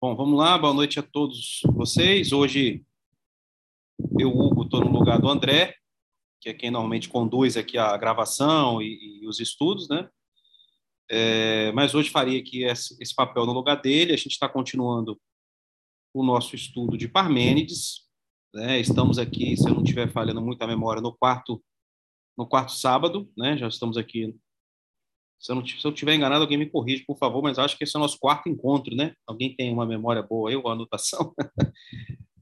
Bom, vamos lá, boa noite a todos vocês. Hoje eu, Hugo, estou no lugar do André, que é quem normalmente conduz aqui a gravação e, e os estudos, né? É, mas hoje faria aqui esse, esse, papel no lugar dele. A gente está continuando o nosso estudo de Parmênides. Né? Estamos aqui, se eu não estiver falhando muito a memória, no quarto no quarto sábado, né? Já estamos aqui se eu, não, se eu tiver enganado, alguém me corrige, por favor, mas acho que esse é o nosso quarto encontro, né? Alguém tem uma memória boa aí, ou anotação?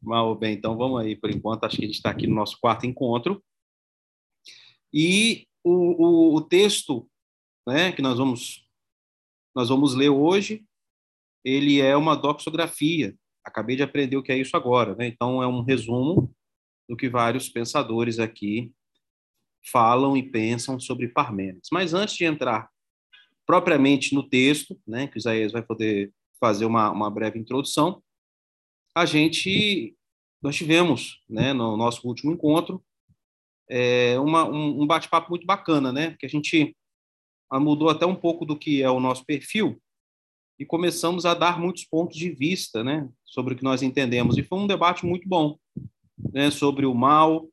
Mal bem, então vamos aí, por enquanto, acho que a gente está aqui no nosso quarto encontro. E o, o, o texto né, que nós vamos, nós vamos ler hoje, ele é uma doxografia. Acabei de aprender o que é isso agora, né? Então, é um resumo do que vários pensadores aqui falam e pensam sobre Parmênides. Mas antes de entrar propriamente no texto, né, que o Isaías vai poder fazer uma, uma breve introdução, a gente, nós tivemos, né, no nosso último encontro, é, uma, um, um bate-papo muito bacana, né, que a gente mudou até um pouco do que é o nosso perfil e começamos a dar muitos pontos de vista, né, sobre o que nós entendemos, e foi um debate muito bom, né, sobre o mal,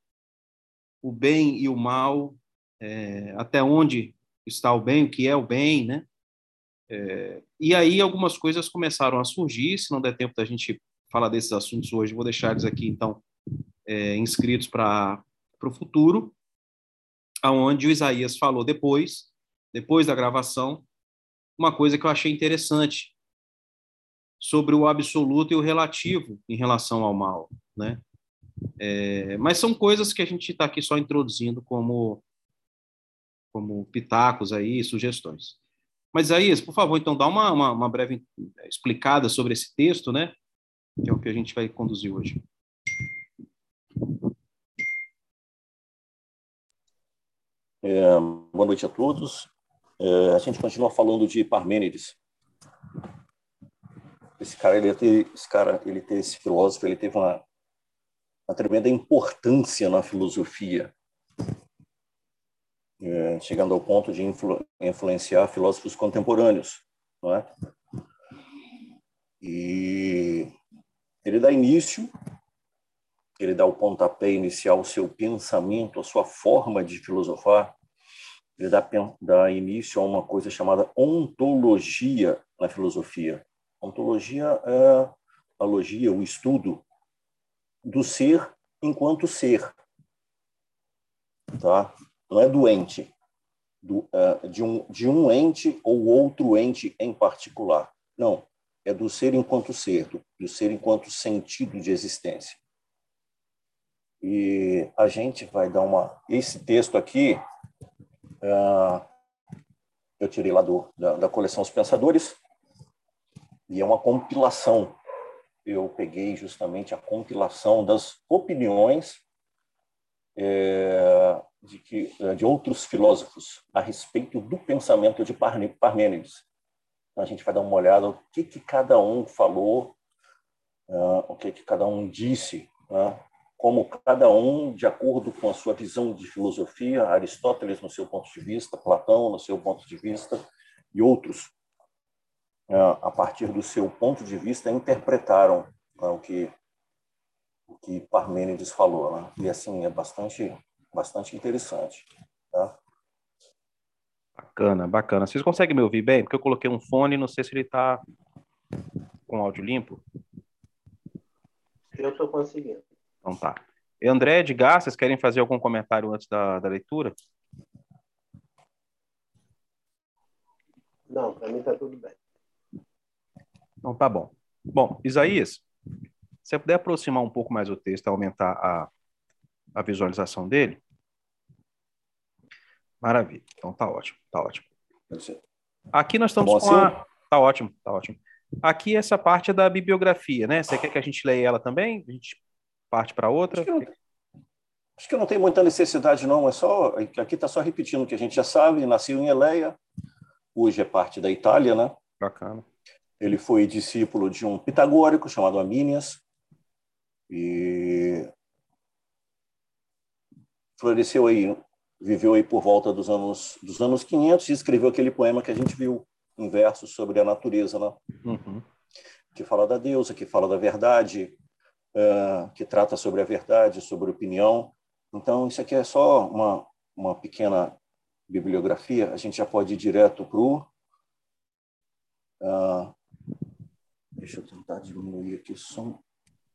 o bem e o mal, é, até onde está o bem, o que é o bem, né? É, e aí algumas coisas começaram a surgir, se não der tempo da gente falar desses assuntos hoje, vou deixar eles aqui, então, é, inscritos para o futuro, aonde o Isaías falou depois, depois da gravação, uma coisa que eu achei interessante sobre o absoluto e o relativo em relação ao mal, né? É, mas são coisas que a gente está aqui só introduzindo como como pitacos aí, sugestões. Mas, Isaías, por favor, então, dá uma, uma, uma breve explicada sobre esse texto, né? Que é o que a gente vai conduzir hoje. É, boa noite a todos. É, a gente continua falando de Parmênides. Esse cara, ele teve, esse cara, ele esse filósofo, ele teve uma, uma tremenda importância na filosofia é, chegando ao ponto de influ, influenciar filósofos contemporâneos, não é? E ele dá início, ele dá o pontapé inicial ao seu pensamento, à sua forma de filosofar, ele dá, dá início a uma coisa chamada ontologia na filosofia. Ontologia é a logia, o estudo do ser enquanto ser, tá? Não é doente do, uh, de, um, de um ente ou outro ente em particular. Não, é do ser enquanto ser, do, do ser enquanto sentido de existência. E a gente vai dar uma. Esse texto aqui, uh, eu tirei lá do, da, da coleção Os Pensadores, e é uma compilação. Eu peguei justamente a compilação das opiniões é, de, que, eh, de outros filósofos a respeito do pensamento de Parmênides. Então, a gente vai dar uma olhada o que, que cada um falou, uh, o que, que cada um disse, uh, como cada um, de acordo com a sua visão de filosofia, Aristóteles no seu ponto de vista, Platão no seu ponto de vista, e outros, uh, a partir do seu ponto de vista, interpretaram o que o que Parmênides falou, né? E assim é bastante bastante interessante. Tá? Bacana, bacana. Vocês conseguem me ouvir bem? Porque eu coloquei um fone, não sei se ele está com áudio limpo. Eu estou conseguindo. Então tá. E André, Edgar, vocês querem fazer algum comentário antes da, da leitura? Não, para mim está tudo bem. Então tá bom. Bom, Isaías, se você puder aproximar um pouco mais o texto, aumentar a, a visualização dele. Maravilha. Então tá ótimo, tá ótimo. Aqui nós estamos tá com a... Assim? Tá ótimo, tá ótimo. Aqui essa parte é da bibliografia, né? Você quer que a gente leia ela também? A gente parte para outra? Acho que, não, acho que, não, tem muita necessidade, não. É só aqui está só repetindo o que a gente já sabe. Nasceu em Eleia, hoje é parte da Itália, né? Bacana. Ele foi discípulo de um pitagórico chamado Amínias e floresceu aí, viveu aí por volta dos anos dos anos 500 e escreveu aquele poema que a gente viu em versos sobre a natureza, né? Uhum. que fala da deusa, que fala da verdade, uh, que trata sobre a verdade, sobre a opinião. Então, isso aqui é só uma, uma pequena bibliografia. A gente já pode ir direto para o. Uh, deixa eu tentar diminuir aqui só,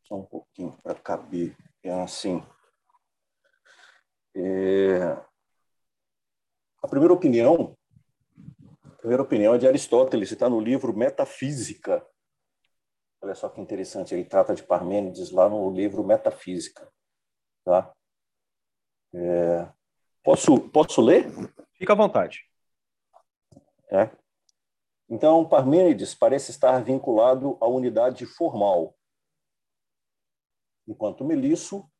só um pouquinho para caber. É assim. É, a primeira opinião, a primeira opinião é de Aristóteles, está no livro Metafísica, Olha só que interessante, ele trata de Parmênides lá no livro Metafísica. Tá? É... Posso, posso ler? Fica à vontade. É. Então, Parmênides parece estar vinculado à unidade formal, enquanto Melisso,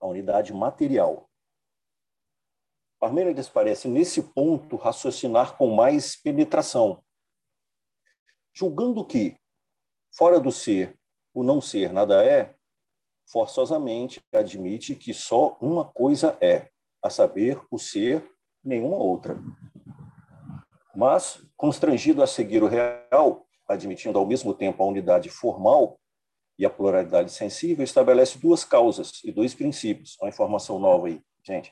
à unidade material. Parmênides parece, nesse ponto, raciocinar com mais penetração, julgando que Fora do ser, o não ser nada é, forçosamente admite que só uma coisa é, a saber, o ser, nenhuma outra. Mas, constrangido a seguir o real, admitindo ao mesmo tempo a unidade formal e a pluralidade sensível, estabelece duas causas e dois princípios. Uma informação nova aí, gente.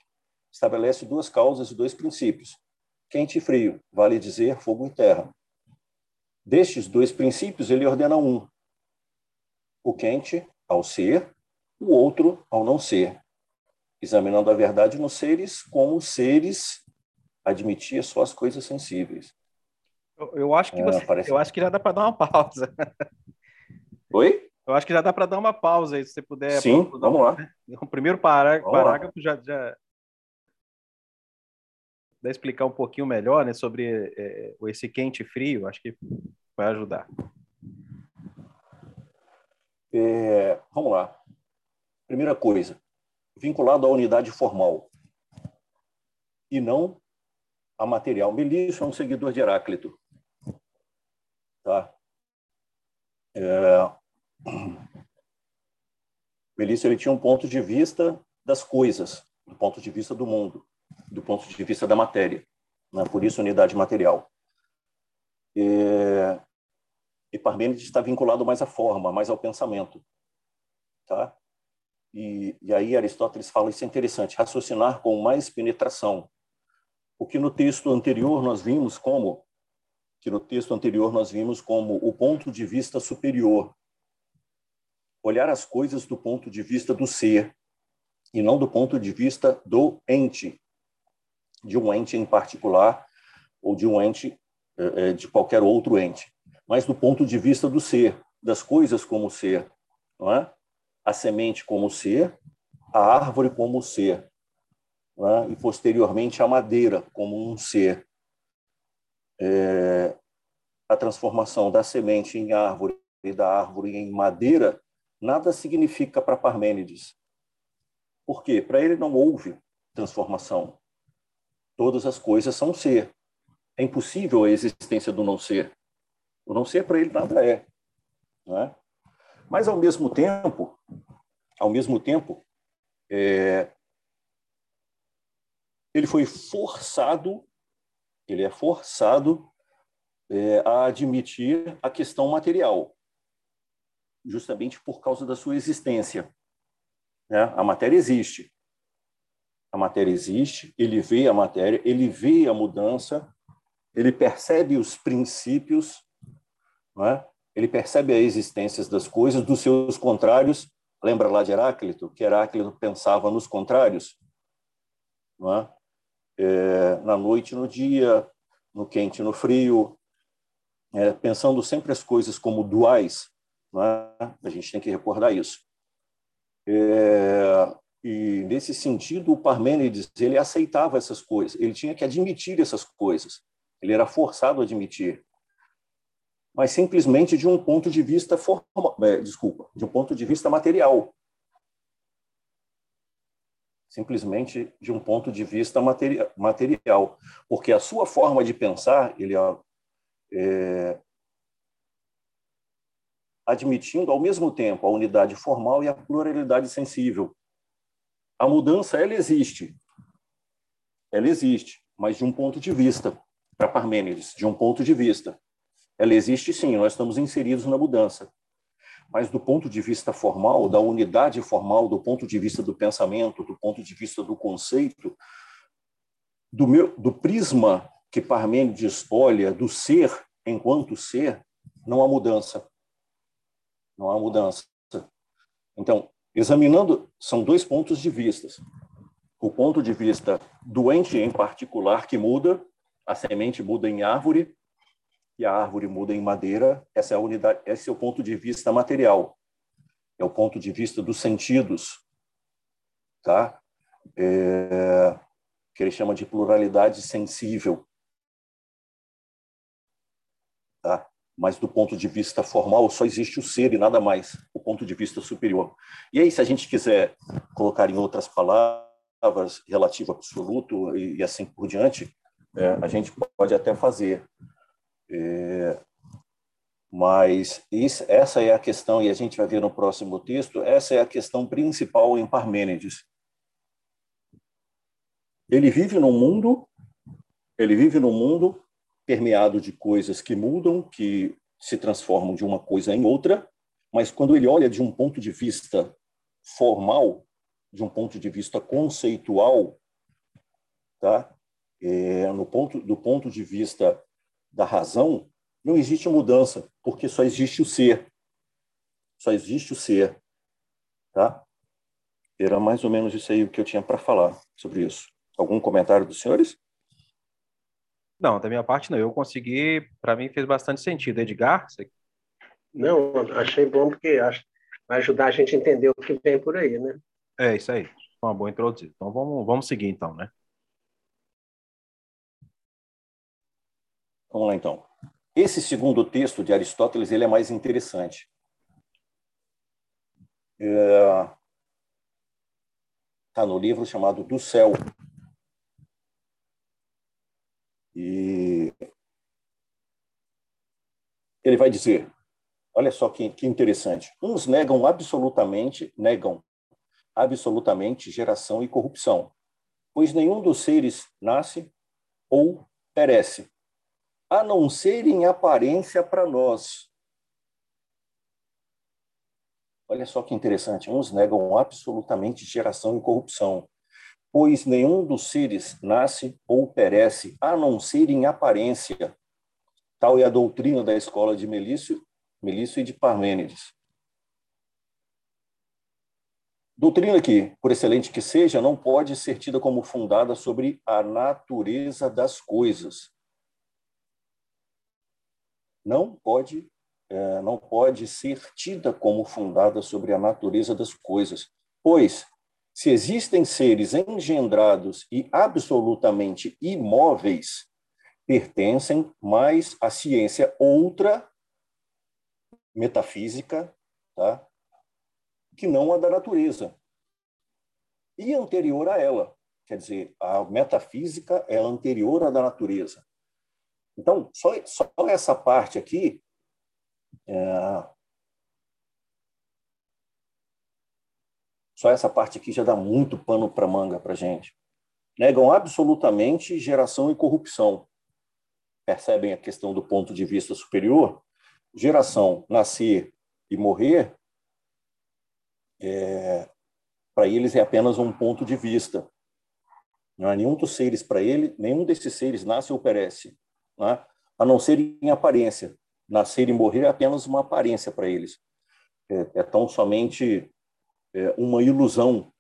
Estabelece duas causas e dois princípios. Quente e frio, vale dizer fogo e terra. Destes dois princípios, ele ordena um: o quente ao ser, o outro ao não ser, examinando a verdade nos seres como seres admitia só as coisas sensíveis. Eu, eu acho que é, você, parece... eu acho que já dá para dar uma pausa. Oi? Eu acho que já dá para dar uma pausa aí, se você puder. Sim, vamos lá. O primeiro parágrafo já, já puder explicar um pouquinho melhor né, sobre é, esse quente e frio, acho que vai ajudar. É, vamos lá. Primeira coisa, vinculado à unidade formal e não a material. Melício é um seguidor de Heráclito. Tá? É... Melício ele tinha um ponto de vista das coisas, do ponto de vista do mundo do ponto de vista da matéria, né? por isso unidade material. E, Parmênides está vinculado mais à forma, mais ao pensamento, tá? E, e aí Aristóteles fala isso é interessante, raciocinar com mais penetração, o que no texto anterior nós vimos como que no texto anterior nós vimos como o ponto de vista superior, olhar as coisas do ponto de vista do ser e não do ponto de vista do ente, de um ente em particular ou de um ente eh, eh, de qualquer outro ente, mas do ponto de vista do ser, das coisas como ser, não é? A semente como ser, a árvore como ser, é? e posteriormente a madeira como um ser. É, a transformação da semente em árvore e da árvore em madeira nada significa para Parmênides. Por quê? Para ele não houve transformação. Todas as coisas são ser. É impossível a existência do não ser. O não ser para ele nada é. É? Mas ao mesmo tempo, ao mesmo tempo, é, ele foi forçado, ele é forçado é, a admitir a questão material, justamente por causa da sua existência. Né? A matéria existe, a matéria existe, ele vê a matéria, ele vê a mudança, ele percebe os princípios, é? ele percebe a existência das coisas, dos seus contrários. Lembra lá de Heráclito, que Heráclito pensava nos contrários? É? É, na noite no dia, no quente no frio, é, pensando sempre as coisas como duais. É? A gente tem que recordar isso. É, e nesse sentido, o Parmênides ele aceitava essas coisas, ele tinha que admitir essas coisas, ele era forçado a admitir, mas simplesmente de um ponto de vista formal, é, desculpa, de um ponto de vista material, simplesmente de um ponto de vista material, porque a sua forma de pensar, ele é, admitindo ao mesmo tempo a unidade formal e a pluralidade sensível a mudança, ela existe. Ela existe, mas de um ponto de vista, para Parmênides, de um ponto de vista. ela existe sim, nós estamos inseridos na mudança. Mas do ponto de vista formal, da unidade formal, do ponto de vista do pensamento, do ponto de vista do conceito, do, meu, do prisma que Parmênides olha do ser enquanto ser, não há mudança. Não há mudança. Então, examinando, são dois pontos de vista. O ponto de vista doente em particular que muda, a semente muda em árvore e a árvore muda em madeira. Essa é a unidade, esse é o ponto de vista material. É o ponto de vista dos sentidos, tá? É, que ele chama de pluralidade sensível. Tá? Mas do ponto de vista formal, só existe o ser e nada mais, o ponto de vista superior. E aí, se a gente quiser colocar em outras palavras, relativo absoluto e, e assim por diante, é, a gente pode até fazer. É, mas isso, essa é a questão, e a gente vai ver no próximo texto, essa é a questão principal em Parmênides. Ele vive num mundo, ele vive num mundo permeado de coisas que mudam, que se transformam de uma coisa em outra, mas quando ele olha de um ponto de vista formal, de um ponto de vista conceitual, tá? É, no ponto do ponto de vista da razão, não existe mudança, porque só existe o ser. Só existe o ser, tá? Era mais ou menos isso aí que eu tinha para falar sobre isso. Algum comentário dos senhores? Não, da minha parte não. Eu consegui, para mim fez bastante sentido. Edgar? Você... Não, achei bom porque acho, vai ajudar a gente a entender o que vem por aí, né? É, isso aí. Uma boa introdução. Então vamos, vamos seguir então, né? Vamos lá então. Esse segundo texto de Aristóteles ele é mais interessante. Está é... no livro chamado Do Céu, e ele vai dizer, olha só que, que interessante, uns negam absolutamente, negam absolutamente geração e corrupção, pois nenhum dos seres nasce ou perece, a não ser em aparência para nós. Olha só que interessante, uns negam absolutamente geração e corrupção, pois nenhum dos seres nasce ou perece, a não ser em aparência. Tal é a doutrina da escola de Melício, Melício e de Parmênides. Doutrina que, por excelente que seja, não pode ser tida como fundada sobre a natureza das coisas. Não pode, é, não pode ser tida como fundada sobre a natureza das coisas, pois se existem seres engendrados e absolutamente imóveis, pertencem mais à ciência outra, metafísica, tá? que não a da natureza. E anterior a ela. Quer dizer, a metafísica é anterior à da natureza. Então, só, só essa parte aqui é, Só essa parte aqui já dá muito pano para manga para gente. Negam absolutamente geração e corrupção. Percebem a questão do ponto de vista superior? Geração, nascer e morrer, é, para eles é apenas um ponto de vista. Não há nenhum dos seres para ele, nenhum desses seres nasce ou perece, né? a não ser em aparência. Nascer e morrer é apenas uma aparência para eles. É, é tão somente é, uma ilusão.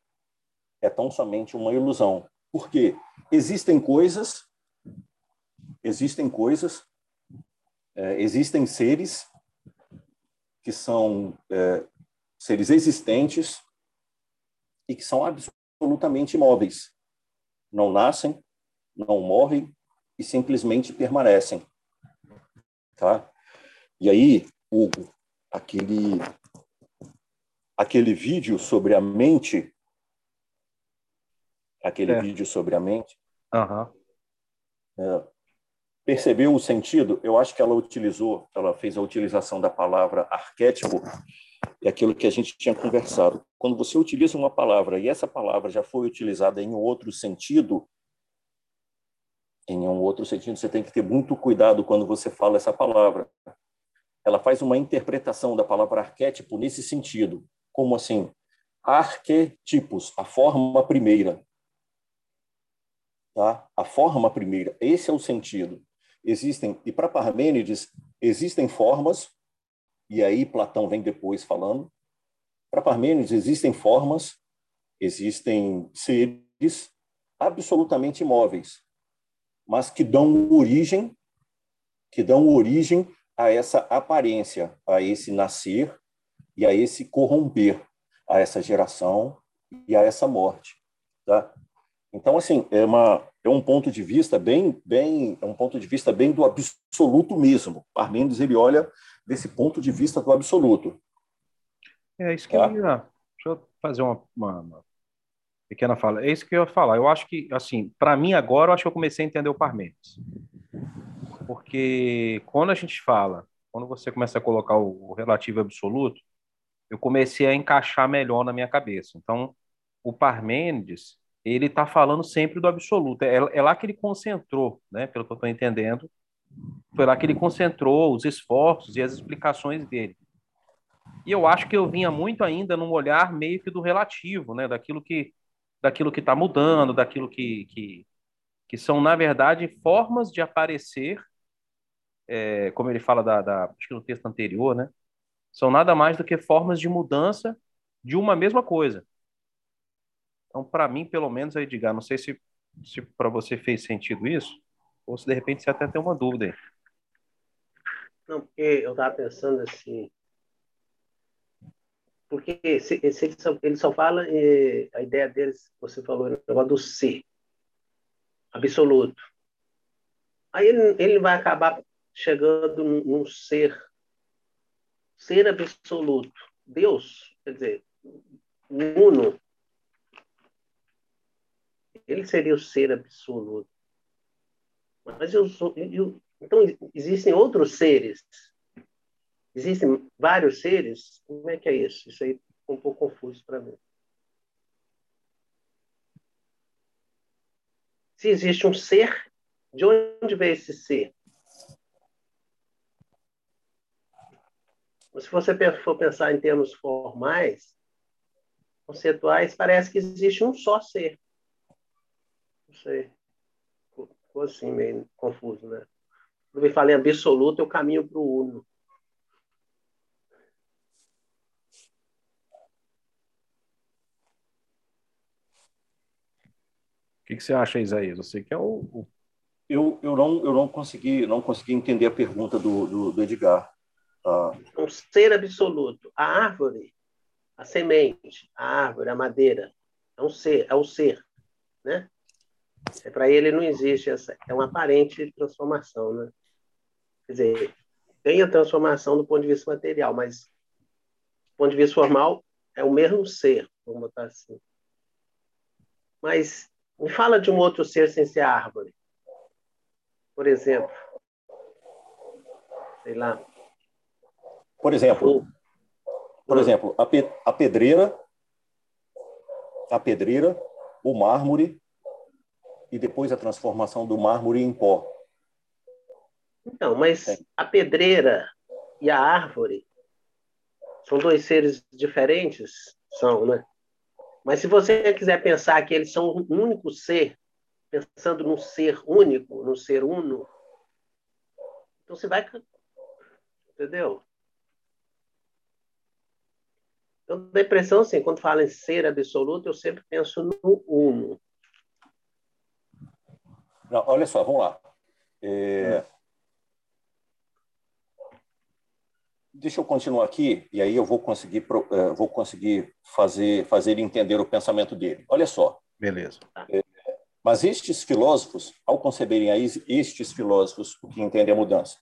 É tão somente uma ilusão. Porque existem coisas, existem coisas, é, existem seres que são é, seres existentes e que são absolutamente imóveis. Não nascem, não morrem e simplesmente permanecem. Tá? E aí, o, aquele aquele vídeo sobre a mente, aquele é. vídeo sobre a mente, uhum. é, percebeu o sentido? Eu acho que ela utilizou, ela fez a utilização da palavra arquétipo, é aquilo que a gente tinha conversado. Quando você utiliza uma palavra e essa palavra já foi utilizada em outro sentido, em um outro sentido, você tem que ter muito cuidado quando você fala essa palavra, ela faz uma interpretação da palavra arquétipo nesse sentido, como assim, arquetipos, a forma primeira. Tá? A forma primeira, esse é o sentido. Existem, e para Parmênides, existem formas, e aí Platão vem depois falando, para Parmênides existem formas, existem seres absolutamente imóveis, mas que dão origem, que dão origem a essa aparência, a esse nascer e a esse corromper, a essa geração e a essa morte, tá? Então assim é uma é um ponto de vista bem bem é um ponto de vista bem do absoluto mesmo. Parmênides ele olha desse ponto de vista do absoluto. É isso que tá? eu ia. Deixa eu fazer uma, uma, uma, pequena fala. É isso que eu ia falar. Eu acho que assim, para mim agora, eu acho que eu comecei a entender o Parmênides. Porque quando a gente fala, quando você começa a colocar o, o relativo absoluto, eu comecei a encaixar melhor na minha cabeça. Então, o Parmênides, ele está falando sempre do absoluto. É, é, lá que ele concentrou, né, pelo que eu estou entendendo, foi lá que ele concentrou os esforços e as explicações dele. E eu acho que eu vinha muito ainda num olhar meio que do relativo, né, daquilo que daquilo que está mudando, daquilo que, que, que são, na verdade, formas de aparecer é, como ele fala da, da, acho que no texto anterior, né? São nada mais do que formas de mudança de uma mesma coisa. Então, para mim, pelo menos, aí, Edgar, não sei se, se para você fez sentido isso, ou se de repente você até tem uma dúvida aí. Não, porque eu estava pensando assim. Porque se, se ele, só, ele só fala, eh, a ideia deles, você falou, no negócio do ser absoluto. Aí ele, ele vai acabar chegando num ser, ser absoluto. Deus, quer dizer, uno, ele seria o ser absoluto. Mas eu sou, eu, então existem outros seres. Existem vários seres? Como é que é isso? Isso aí ficou um pouco confuso para mim. Se existe um ser, de onde vem esse ser? Se você for pensar em termos formais, conceituais, parece que existe um só ser. Não sei. Ficou assim, meio confuso, né? Quando eu falei absoluto, eu caminho para o uno. O que, que você acha, Isaías? Você que é o. Eu, eu, não, eu não consegui não consegui entender a pergunta do, do, do Edgar. Ah. Um ser absoluto. A árvore, a semente, a árvore, a madeira, é um ser, é o ser, né? É, Para ele não existe essa, é uma aparente transformação, né? Quer dizer, tem a transformação do ponto de vista material, mas do ponto de vista formal é o mesmo ser, vamos botar assim. Mas me fala de um outro ser sem ser árvore. Por exemplo, sei lá, por exemplo, por exemplo, a, pe a pedreira, a pedreira, o mármore e depois a transformação do mármore em pó. Então, mas é. a pedreira e a árvore são dois seres diferentes? São, né? Mas se você quiser pensar que eles são um único ser, pensando num ser único, num ser uno, então você vai. Entendeu? A impressão, assim, quando fala em ser absoluto, eu sempre penso no uno. Não, olha só, vamos lá. É... Deixa eu continuar aqui e aí eu vou conseguir, é, vou conseguir fazer, fazer entender o pensamento dele. Olha só. Beleza. É, mas estes filósofos, ao conceberem a estes filósofos o que entendem a mudança,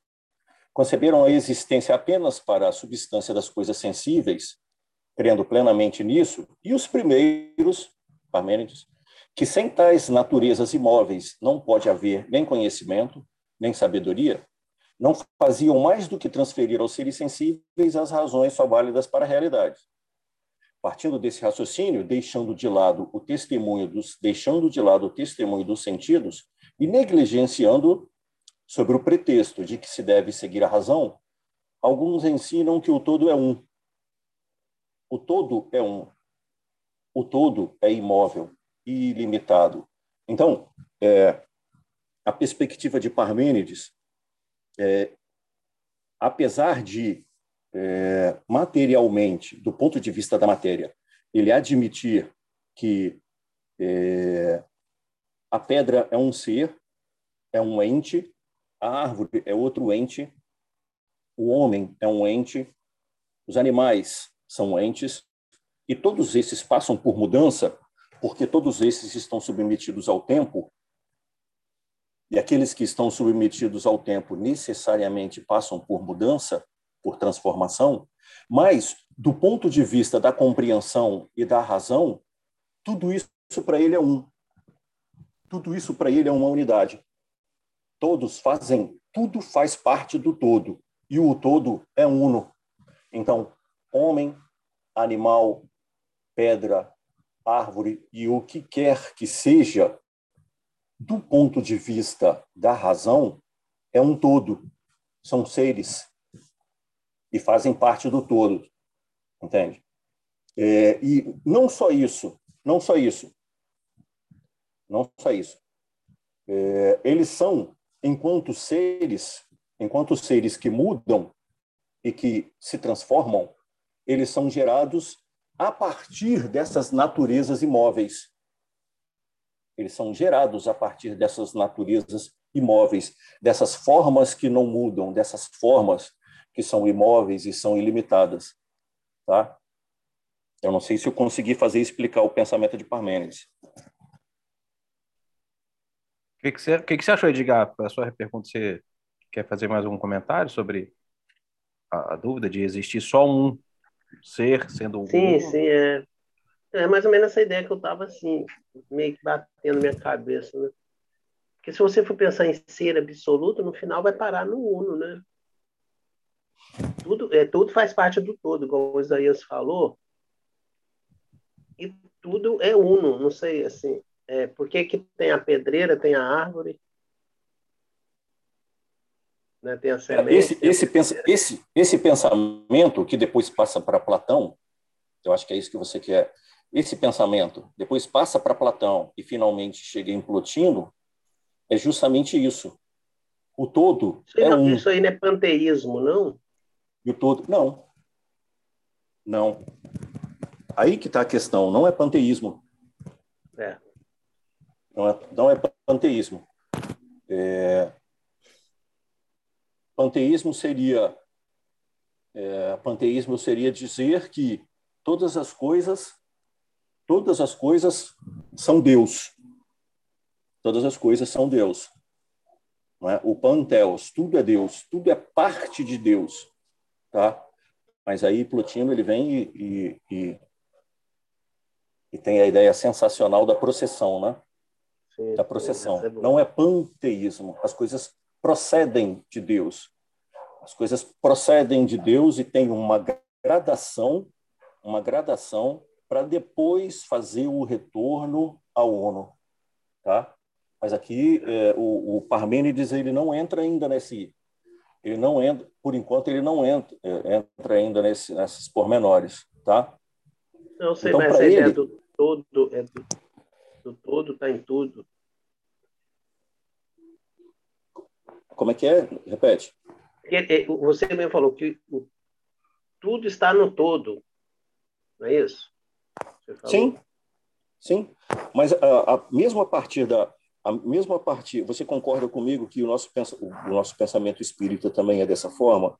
conceberam a existência apenas para a substância das coisas sensíveis crendo plenamente nisso, e os primeiros, Parmênides, que sem tais naturezas imóveis não pode haver nem conhecimento, nem sabedoria, não faziam mais do que transferir aos seres sensíveis as razões só válidas para a realidade. Partindo desse raciocínio, deixando de lado o testemunho dos, deixando de lado o testemunho dos sentidos e negligenciando sobre o pretexto de que se deve seguir a razão, alguns ensinam que o todo é um. O todo é um. O todo é imóvel e ilimitado. Então, é, a perspectiva de Parmênides, é, apesar de é, materialmente, do ponto de vista da matéria, ele admitir que é, a pedra é um ser, é um ente, a árvore é outro ente, o homem é um ente, os animais são entes, e todos esses passam por mudança, porque todos esses estão submetidos ao tempo, e aqueles que estão submetidos ao tempo necessariamente passam por mudança, por transformação, mas, do ponto de vista da compreensão e da razão, tudo isso para ele é um. Tudo isso para ele é uma unidade. Todos fazem, tudo faz parte do todo, e o todo é uno. Então, homem, animal, pedra, árvore e o que quer que seja, do ponto de vista da razão, é um todo. São seres e fazem parte do todo, entende? É, e não só isso, não só isso, não só isso. É, eles são, enquanto seres, enquanto seres que mudam e que se transformam, eles são gerados a partir dessas naturezas imóveis. Eles são gerados a partir dessas naturezas imóveis, dessas formas que não mudam, dessas formas que são imóveis e são ilimitadas, tá? Eu não sei se eu consegui fazer explicar o pensamento de Parmênides. O que, que, você, que, que você achou, Edgar? A sua pergunta, você quer fazer mais algum comentário sobre a, a dúvida de existir só um ser sendo um? Sim, sim, é. É mais ou menos essa ideia que eu estava assim, meio que batendo na minha cabeça, né? Porque se você for pensar em ser absoluto, no final vai parar no uno, né? Tudo, é, tudo faz parte do todo, como o Isaías falou, e tudo é uno, não sei, assim, é, por que, que tem a pedreira, tem a árvore, né, tem a semente, esse, esse, pensa, esse, esse pensamento que depois passa para Platão, eu acho que é isso que você quer, esse pensamento depois passa para Platão e finalmente chega em Plotino, é justamente isso. O todo isso é não, um. Isso aí não é panteísmo, não? E o todo. Não. Não. Aí que está a questão, não é panteísmo. É. Não é, não é panteísmo. É... Panteísmo seria é, panteísmo seria dizer que todas as coisas todas as coisas são Deus. Todas as coisas são Deus. É? O panteos, tudo é Deus, tudo é parte de Deus tá? Mas aí Plotino ele vem e, e, e, e tem a ideia sensacional da processão, né? Da processão. É Não é panteísmo. As coisas procedem de Deus. As coisas procedem de Deus e tem uma gradação, uma gradação para depois fazer o retorno ao ONU, tá? Mas aqui é, o, o Parmênides ele não entra ainda nesse ele não entra, por enquanto, ele não entra, é, entra ainda nesse, nesses pormenores, tá? Não sei, então, mas ideia ele... do todo, é do, do todo está em tudo. Como é que é? Repete. Você mesmo falou que tudo está no todo, não é isso? Sim, sim. Mas a, a, mesmo a partir da, a, mesmo a partir, você concorda comigo que o nosso, o nosso pensamento espírita também é dessa forma?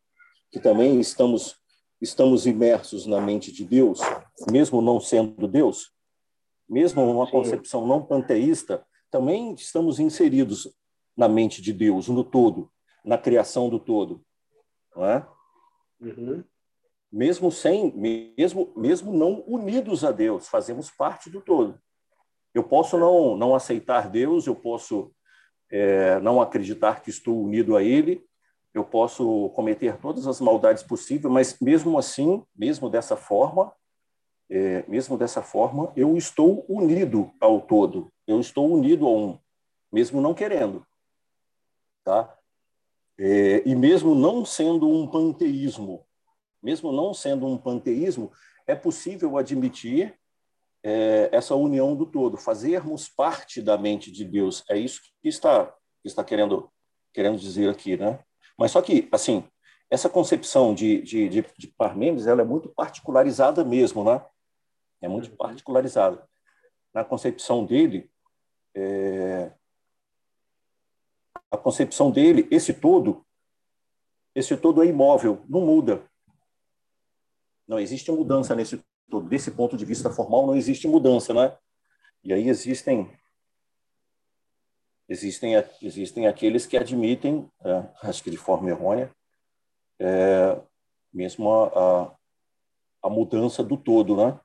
Que também estamos, estamos imersos na mente de Deus, mesmo não sendo Deus? Mesmo uma Sim. concepção não panteísta, também estamos inseridos na mente de Deus, no todo, na criação do todo. Não é? Uhum. Mesmo sem, mesmo, mesmo não unidos a Deus, fazemos parte do todo. Eu posso não, não aceitar Deus, eu posso é, não acreditar que estou unido a Ele, eu posso cometer todas as maldades possíveis, mas mesmo assim, mesmo dessa forma, é, mesmo dessa forma, eu estou unido ao todo, eu estou unido a um, mesmo não querendo, tá? É, e mesmo não sendo um panteísmo, mesmo não sendo um panteísmo, é possível admitir é, essa união do todo, fazermos parte da mente de Deus. É isso que está, que está querendo, querendo dizer aqui, né? Mas só que, assim, essa concepção de, de, de, de Parmênides ela é muito particularizada mesmo, né? É muito uhum. particularizada. Na concepção dele, é... a concepção dele, esse todo, esse todo é imóvel, não muda. Não existe mudança nesse todo. Desse ponto de vista formal, não existe mudança, né? E aí existem existem existem aqueles que admitem, é, acho que de forma errônea, é, mesmo a, a, a, mudança do todo, né?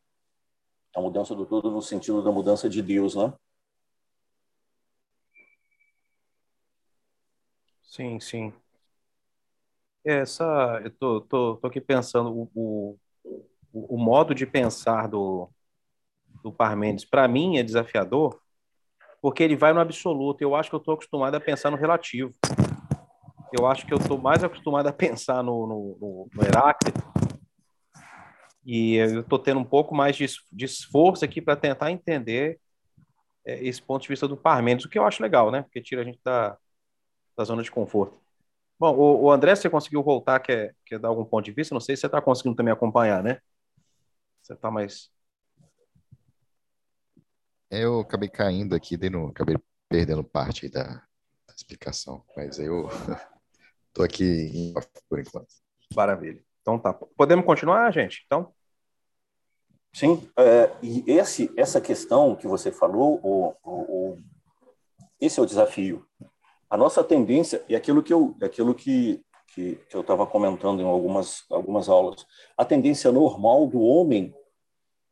A mudança do todo no sentido da mudança de Deus, né? Sim, sim. Essa, eu tô, tô, tô aqui pensando o, o, o modo de pensar do, do Parmênides, para mim, é desafiador, porque ele vai no absoluto. Eu acho que eu estou acostumado a pensar no relativo. Eu acho que eu estou mais acostumado a pensar no, no, no, no Heráclito. E eu estou tendo um pouco mais de, de esforço aqui para tentar entender é, esse ponto de vista do Parmênides, o que eu acho legal, né? Porque tira a gente da, da zona de conforto. Bom, o, o André, você conseguiu voltar, quer, quer dar algum ponto de vista? Não sei se você está conseguindo também acompanhar, né? Você está mais. Eu acabei caindo aqui, no, acabei perdendo parte da, da explicação, mas eu estou aqui em por enquanto. Maravilha. Então tá. Podemos continuar, gente? Então. Sim, é, e esse, essa questão que você falou, o, o, o, esse é o desafio. A nossa tendência, e aquilo que eu, aquilo que, que, que eu estava comentando em algumas, algumas aulas. A tendência normal do homem,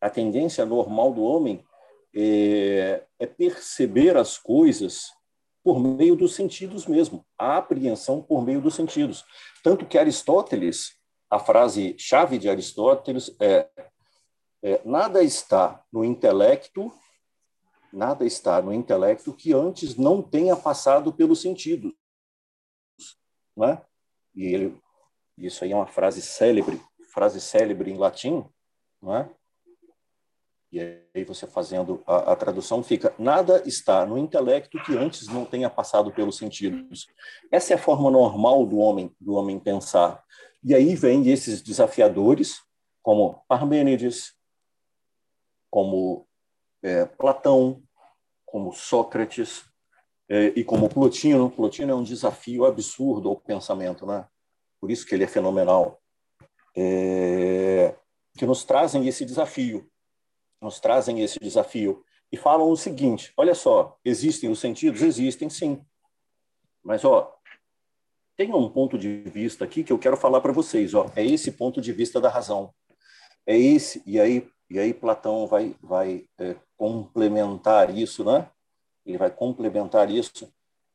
a tendência normal do homem é, é perceber as coisas por meio dos sentidos mesmo, a apreensão por meio dos sentidos. Tanto que Aristóteles, a frase chave de Aristóteles é, é nada está no intelecto nada está no intelecto que antes não tenha passado pelos sentidos. Não é? e ele, isso aí é uma frase célebre, frase célebre em latim, não é? E aí você fazendo a, a, tradução fica nada está no intelecto que antes não tenha passado pelos sentidos. Essa é a forma normal do homem do homem pensar. E aí vem esses desafiadores como Parmênides, como é, Platão, como Sócrates, é, e como Plotino, Plotino é um desafio absurdo ao pensamento, né? Por isso que ele é fenomenal. É, que nos trazem esse desafio, nos trazem esse desafio. E falam o seguinte: olha só, existem os sentidos, existem sim, mas ó, tem um ponto de vista aqui que eu quero falar para vocês, ó, é esse ponto de vista da razão, é esse e aí e aí Platão vai vai é, complementar isso, né? ele vai complementar isso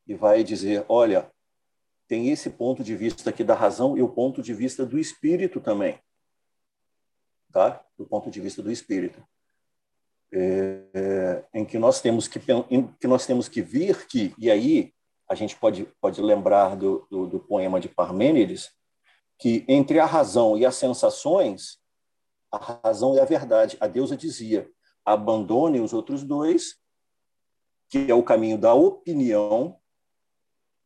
e vai dizer: olha, tem esse ponto de vista aqui da razão e o ponto de vista do espírito também, tá? Do ponto de vista do espírito, é, é, em que nós temos que que nós temos que vir que e aí a gente pode pode lembrar do, do, do poema de Parmênides que entre a razão e as sensações a razão é a verdade. A deusa dizia: abandone os outros dois que é o caminho da opinião,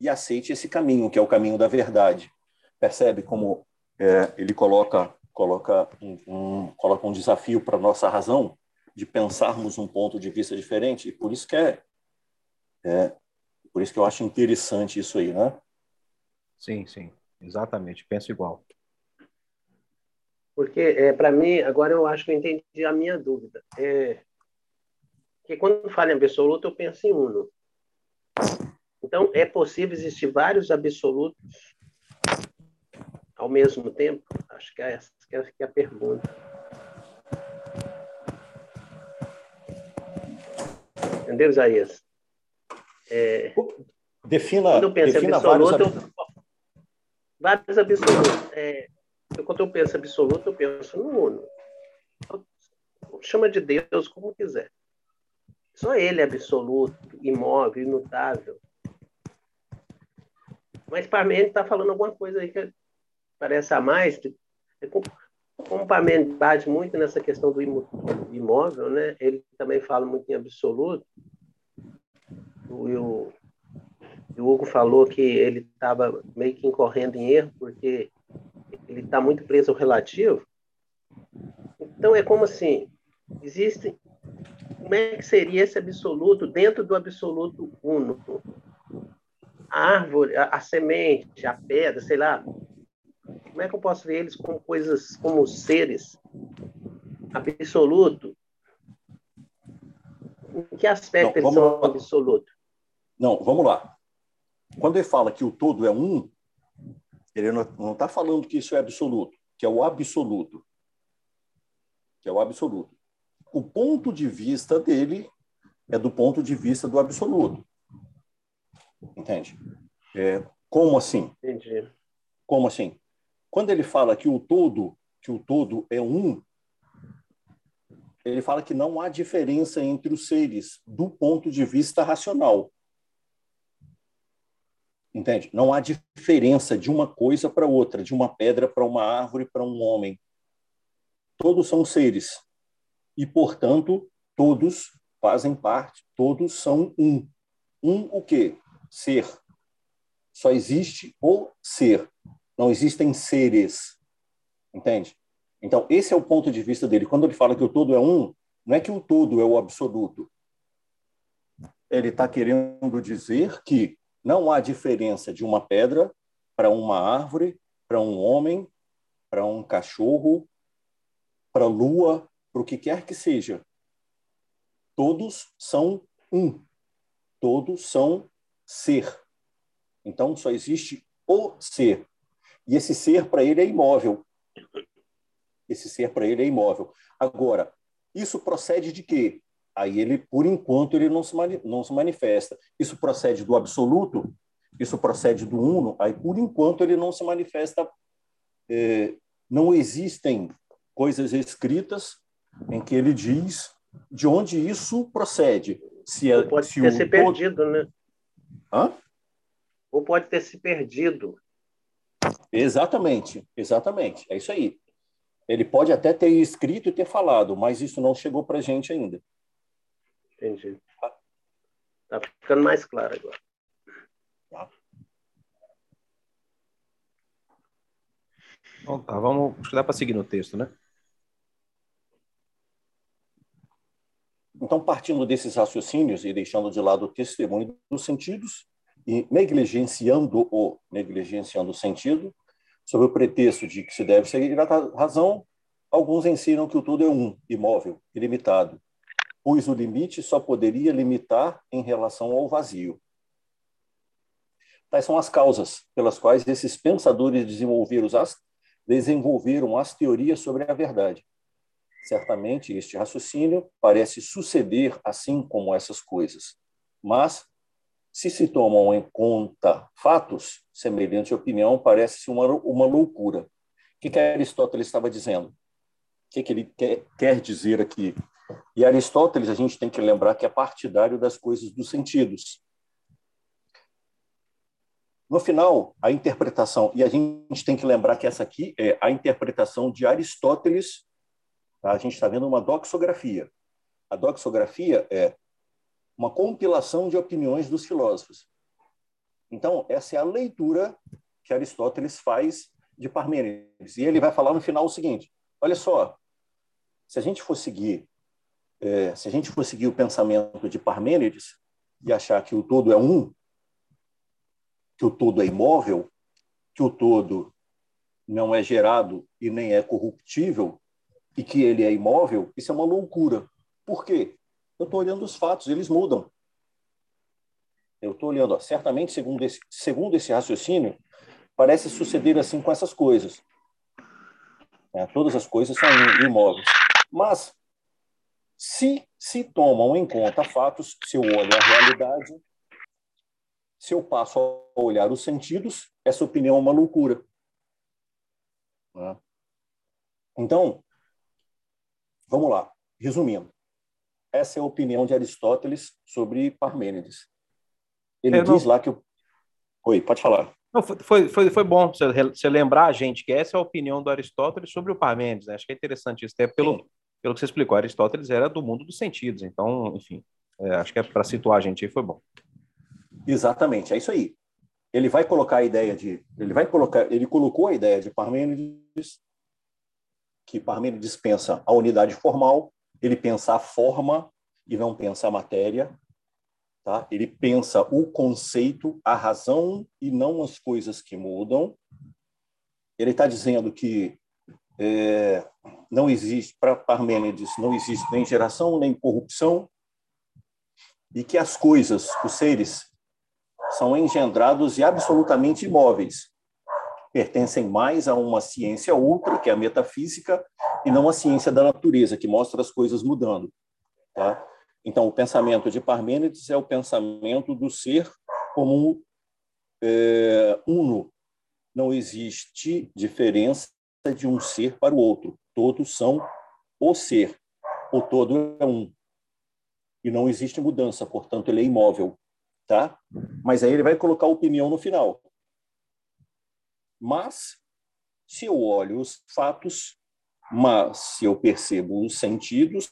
e aceite esse caminho, que é o caminho da verdade. Percebe como é, ele coloca coloca um, um, coloca um desafio para nossa razão de pensarmos um ponto de vista diferente e por isso que é, é por isso que eu acho interessante isso aí, né? Sim, sim, exatamente, penso igual. Porque é, para mim agora eu acho que eu entendi a minha dúvida. É, porque quando falo em absoluto, eu penso em uno. Então, é possível existir vários absolutos ao mesmo tempo? Acho que é essa que é a pergunta. Entendeu, Isaías? É, defina, quando eu penso defina absoluto, vários, eu, vários absolutos. É, quando eu penso absoluto, eu penso no uno. Chama de Deus como quiser. Só ele é absoluto, imóvel, imutável. Mas Parmênides está falando alguma coisa aí que parece a mais. É como Parmênides bate muito nessa questão do imóvel, né? ele também fala muito em absoluto. O, o, o Hugo falou que ele estava meio que incorrendo em erro, porque ele está muito preso ao relativo. Então, é como assim: existe. Como é que seria esse absoluto dentro do absoluto uno? A árvore, a, a semente, a pedra, sei lá. Como é que eu posso ver eles como coisas, como seres absoluto? Em que aspecto não, eles são lá. absoluto? Não, vamos lá. Quando ele fala que o todo é um, ele não está falando que isso é absoluto, que é o absoluto. Que é o absoluto. O ponto de vista dele é do ponto de vista do absoluto. Entende? É, como assim? Entendi. Como assim? Quando ele fala que o todo, que o todo é um, ele fala que não há diferença entre os seres do ponto de vista racional. Entende? Não há diferença de uma coisa para outra, de uma pedra para uma árvore para um homem. Todos são seres. E, portanto, todos fazem parte, todos são um. Um o quê? Ser. Só existe o ser. Não existem seres. Entende? Então, esse é o ponto de vista dele. Quando ele fala que o todo é um, não é que o todo é o absoluto. Ele está querendo dizer que não há diferença de uma pedra para uma árvore, para um homem, para um cachorro, para a lua, para o que quer que seja. Todos são um. Todos são ser. Então só existe o ser. E esse ser para ele é imóvel. Esse ser para ele é imóvel. Agora, isso procede de quê? Aí ele, por enquanto, ele não se, não se manifesta. Isso procede do absoluto, isso procede do uno, aí, por enquanto, ele não se manifesta. É, não existem coisas escritas em que ele diz de onde isso procede. Se é, pode se ter o, se perdido, né? Hã? Ou pode ter se perdido. Exatamente, exatamente. É isso aí. Ele pode até ter escrito e ter falado, mas isso não chegou para a gente ainda. Entendi. Tá ficando mais claro agora. Tá. Então tá, vamos. Acho que dá para seguir no texto, né? Então, partindo desses raciocínios e deixando de lado o testemunho dos sentidos e negligenciando o negligenciando o sentido, sob o pretexto de que se deve seguir a razão, alguns ensinam que o tudo é um, imóvel, ilimitado, pois o limite só poderia limitar em relação ao vazio. Tais são as causas pelas quais esses pensadores desenvolveram as, desenvolveram as teorias sobre a verdade. Certamente, este raciocínio parece suceder assim como essas coisas, mas, se se tomam em conta fatos, semelhante opinião parece uma, uma loucura. O que, que Aristóteles estava dizendo? O que, que ele quer, quer dizer aqui? E Aristóteles, a gente tem que lembrar que é partidário das coisas dos sentidos. No final, a interpretação, e a gente tem que lembrar que essa aqui é a interpretação de Aristóteles, tá? a gente está vendo uma doxografia. A doxografia é uma compilação de opiniões dos filósofos. Então, essa é a leitura que Aristóteles faz de Parmênides. E ele vai falar no final o seguinte: olha só, se a gente for seguir é, se a gente for seguir o pensamento de Parmênides e achar que o todo é um, que o todo é imóvel, que o todo não é gerado e nem é corruptível, e que ele é imóvel, isso é uma loucura. Por quê? Eu estou olhando os fatos, eles mudam. Eu estou olhando, ó, certamente, segundo esse, segundo esse raciocínio, parece suceder assim com essas coisas. É, todas as coisas são imóveis. Mas se se tomam em conta fatos, se eu olho a realidade, se eu passo a olhar os sentidos, essa opinião é uma loucura. Né? Então, vamos lá, resumindo. Essa é a opinião de Aristóteles sobre Parmênides. Ele diz lá que. Oi, pode falar. Não, foi, foi, foi bom você, você lembrar a gente que essa é a opinião do Aristóteles sobre o Parmênides. Né? Acho que é interessante isso, até pelo, pelo que você explicou. Aristóteles era do mundo dos sentidos, então, enfim, é, acho que é para situar a gente aí foi bom. Exatamente, é isso aí. Ele vai colocar a ideia de, ele vai colocar, ele colocou a ideia de Parmênides, que Parmênides pensa a unidade formal, ele pensa a forma e não pensa a matéria, tá? Ele pensa o conceito, a razão e não as coisas que mudam. Ele está dizendo que é, não existe para Parmênides não existe nem geração nem corrupção e que as coisas, os seres são engendrados e absolutamente imóveis. Pertencem mais a uma ciência outra, que é a metafísica, e não a ciência da natureza, que mostra as coisas mudando. Tá? Então, o pensamento de Parmênides é o pensamento do ser como é, uno. Não existe diferença de um ser para o outro. Todos são o ser. O todo é um. E não existe mudança, portanto, ele é imóvel tá? Mas aí ele vai colocar opinião no final. Mas se eu olho os fatos, mas se eu percebo os sentidos,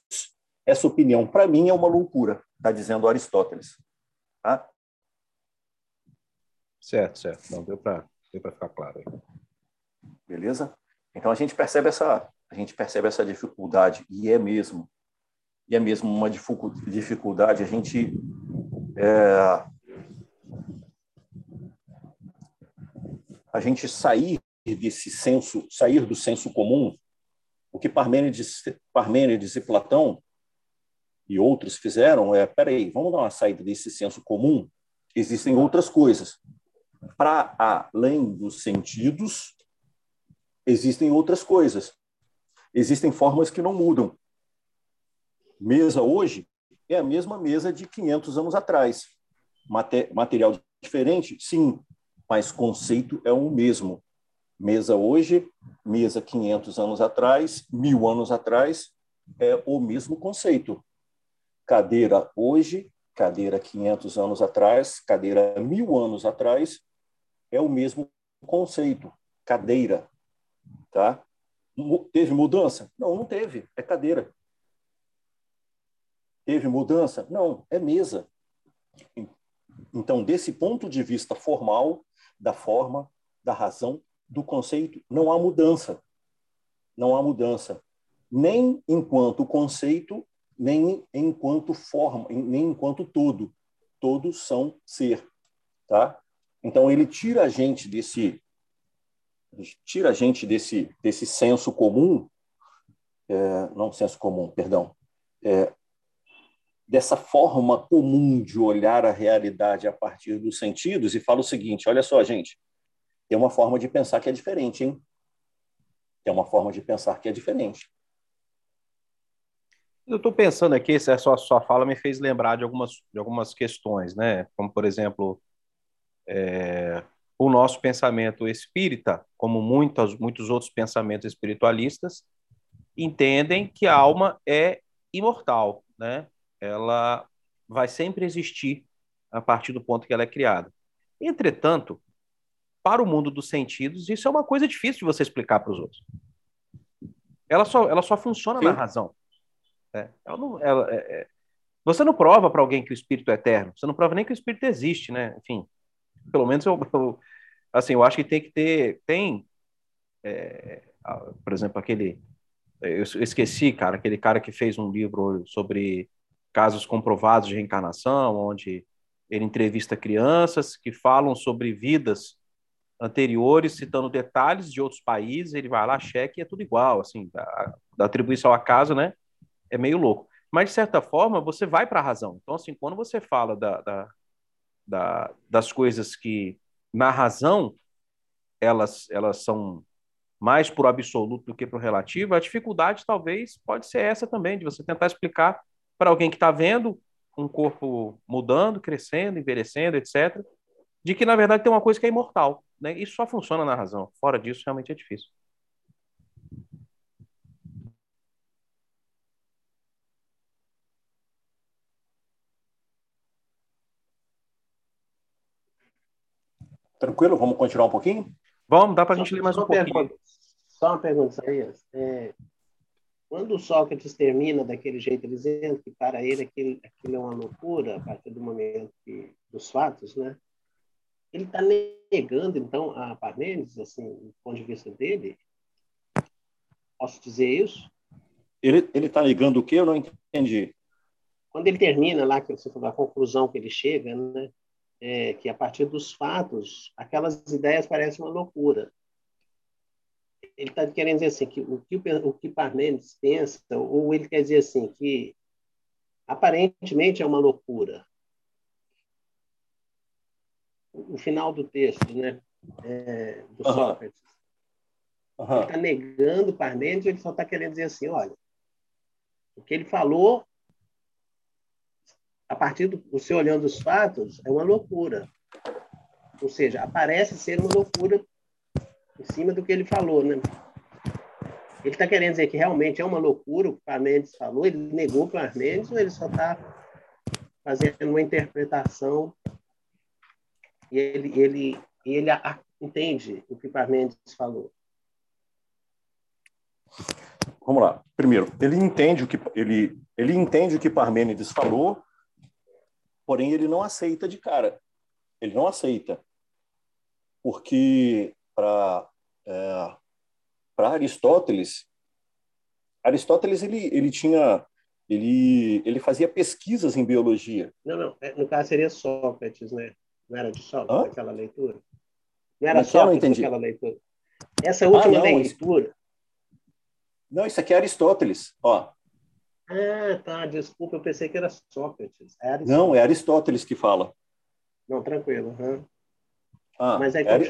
essa opinião para mim é uma loucura, está dizendo Aristóteles, tá? Certo, certo. Não deu para deu ficar claro. Aí. Beleza? Então a gente percebe essa a gente percebe essa dificuldade e é mesmo e é mesmo uma dificuldade a gente é, a gente sair desse senso, sair do senso comum, o que Parmênides, Parmênides e Platão e outros fizeram é, peraí, vamos dar uma saída desse senso comum, existem outras coisas. Para além dos sentidos, existem outras coisas. Existem formas que não mudam. Mesa hoje é a mesma mesa de 500 anos atrás. material diferente? Sim, mas conceito é o mesmo. Mesa hoje, mesa 500 anos atrás, mil anos atrás, é o mesmo conceito. Cadeira hoje, cadeira 500 anos atrás, cadeira mil anos atrás, é o mesmo conceito. Cadeira, tá? Teve mudança? Não, não teve. É cadeira. Teve mudança? Não, é mesa. Então, desse ponto de vista formal, da forma, da razão, do conceito, não há mudança. Não há mudança. Nem enquanto conceito, nem enquanto forma, nem enquanto todo. Todos são ser. Tá? Então, ele tira a gente desse tira a gente desse, desse senso comum, é, não senso comum, perdão, é, dessa forma comum de olhar a realidade a partir dos sentidos e fala o seguinte: olha só, gente, tem uma forma de pensar que é diferente, hein? Tem uma forma de pensar que é diferente. Eu estou pensando aqui, essa sua, sua fala me fez lembrar de algumas, de algumas questões, né? Como, por exemplo, é, o nosso pensamento espírita, como muitos, muitos outros pensamentos espiritualistas, entendem que a alma é imortal, né? ela vai sempre existir a partir do ponto que ela é criada. Entretanto, para o mundo dos sentidos, isso é uma coisa difícil de você explicar para os outros. Ela só, ela só funciona Sim. na razão. É, ela não, ela, é, é, você não prova para alguém que o espírito é eterno. Você não prova nem que o espírito existe, né? Enfim, pelo menos eu, eu assim, eu acho que tem que ter, tem, é, por exemplo, aquele, eu esqueci, cara, aquele cara que fez um livro sobre casos comprovados de reencarnação, onde ele entrevista crianças que falam sobre vidas anteriores, citando detalhes de outros países, ele vai lá, checa e é tudo igual, assim, da, da atribuição ao acaso, né? É meio louco. Mas, de certa forma, você vai para a razão. Então, assim, quando você fala da, da, da, das coisas que, na razão, elas, elas são mais para o absoluto do que para o relativo, a dificuldade talvez pode ser essa também, de você tentar explicar para alguém que está vendo um corpo mudando, crescendo, envelhecendo, etc., de que, na verdade, tem uma coisa que é imortal. Né? Isso só funciona na razão. Fora disso, realmente é difícil. Tranquilo? Vamos continuar um pouquinho? Vamos, dá para a gente ler mais um pouquinho. Pergunta, só uma pergunta, Isaías. É, quando o Sócrates termina daquele jeito, dizendo que para ele aquilo, aquilo é uma loucura, a partir do momento que, dos fatos, né? Ele está negando, então, a Parmênides, assim, do ponto de vista dele? Posso dizer isso? Ele está negando o quê? Eu não entendi. Quando ele termina lá, que você falou, a conclusão que ele chega, né? É, que a partir dos fatos, aquelas ideias parecem uma loucura. Ele está querendo dizer assim, que o que o que Parmênides pensa, ou ele quer dizer assim, que aparentemente é uma loucura. O final do texto, né? É, do uhum. Sócrates. Uhum. Ele está negando Parmênides, ele só está querendo dizer assim, olha, o que ele falou a partir do você olhando os fatos, é uma loucura. Ou seja, aparece ser uma loucura em cima do que ele falou, né? Ele está querendo dizer que realmente é uma loucura o que Parmênides falou, ele negou para Parmênides ou ele só está fazendo uma interpretação e ele, ele, ele a, entende o que Parmênides falou? Vamos lá. Primeiro, ele entende o que ele, ele entende o que Parmênides falou Porém, ele não aceita de cara. Ele não aceita. Porque para é, Aristóteles, Aristóteles ele, ele tinha ele, ele fazia pesquisas em biologia. Não, não. É, no caso seria Sócrates, né? Não era de Sócrates Hã? aquela leitura? Não era Sócrates não aquela leitura? Essa última ah, não, leitura. Isso... Não, isso aqui é Aristóteles. Ó, ah, tá. Desculpa, eu pensei que era Sócrates. É Não, é Aristóteles que fala. Não, tranquilo. Uhum. Ah, Mas é, é,